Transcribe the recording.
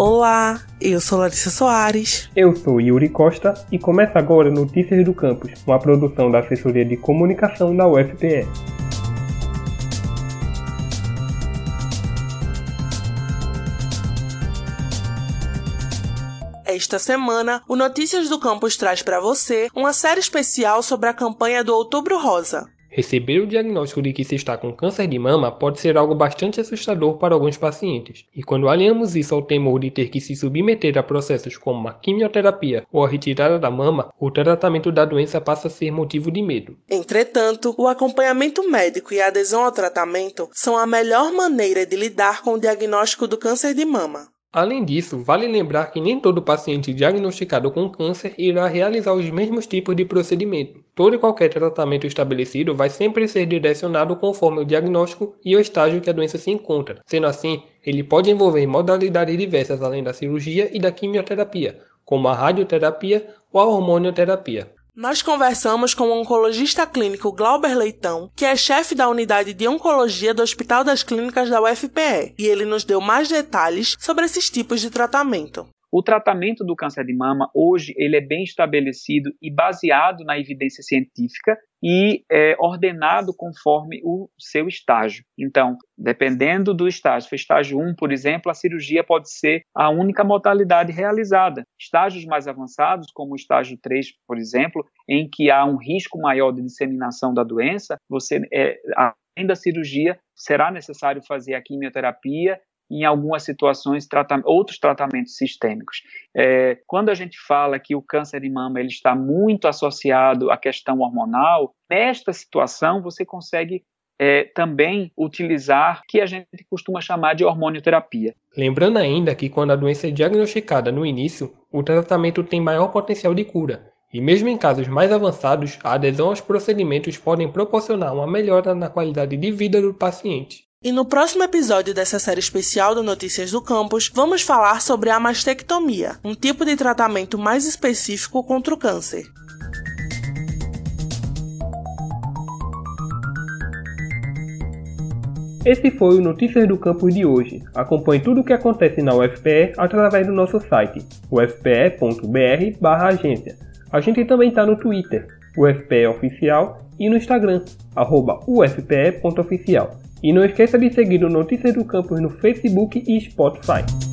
Olá, eu sou Larissa Soares. Eu sou Yuri Costa e começa agora Notícias do Campus, uma produção da Assessoria de Comunicação da UFPE. Esta semana, o Notícias do Campus traz para você uma série especial sobre a campanha do Outubro Rosa. Receber o diagnóstico de que se está com câncer de mama pode ser algo bastante assustador para alguns pacientes, e quando aliamos isso ao temor de ter que se submeter a processos como a quimioterapia ou a retirada da mama, o tratamento da doença passa a ser motivo de medo. Entretanto, o acompanhamento médico e a adesão ao tratamento são a melhor maneira de lidar com o diagnóstico do câncer de mama. Além disso, vale lembrar que nem todo paciente diagnosticado com câncer irá realizar os mesmos tipos de procedimento. Todo e qualquer tratamento estabelecido vai sempre ser direcionado conforme o diagnóstico e o estágio que a doença se encontra. Sendo assim, ele pode envolver modalidades diversas além da cirurgia e da quimioterapia, como a radioterapia ou a hormonioterapia. Nós conversamos com o oncologista clínico Glauber Leitão, que é chefe da unidade de oncologia do Hospital das Clínicas da UFPE, e ele nos deu mais detalhes sobre esses tipos de tratamento. O tratamento do câncer de mama hoje ele é bem estabelecido e baseado na evidência científica e é ordenado conforme o seu estágio. Então, dependendo do estágio, se estágio 1, por exemplo, a cirurgia pode ser a única modalidade realizada. Estágios mais avançados, como o estágio 3, por exemplo, em que há um risco maior de disseminação da doença, você é, além da cirurgia, será necessário fazer a quimioterapia em algumas situações outros tratamentos sistêmicos. É, quando a gente fala que o câncer de mama ele está muito associado à questão hormonal, nesta situação você consegue é, também utilizar o que a gente costuma chamar de hormonioterapia. Lembrando ainda que quando a doença é diagnosticada no início, o tratamento tem maior potencial de cura. E mesmo em casos mais avançados, a adesão aos procedimentos podem proporcionar uma melhora na qualidade de vida do paciente. E no próximo episódio dessa série especial do Notícias do Campus, vamos falar sobre a mastectomia, um tipo de tratamento mais específico contra o câncer. Esse foi o Notícias do Campus de hoje. Acompanhe tudo o que acontece na UFPE através do nosso site, ufpe.br/agência. A gente também está no Twitter, UFPE Oficial, e no Instagram, ufpe.oficial. E não esqueça de seguir o Notícias do Campus no Facebook e Spotify.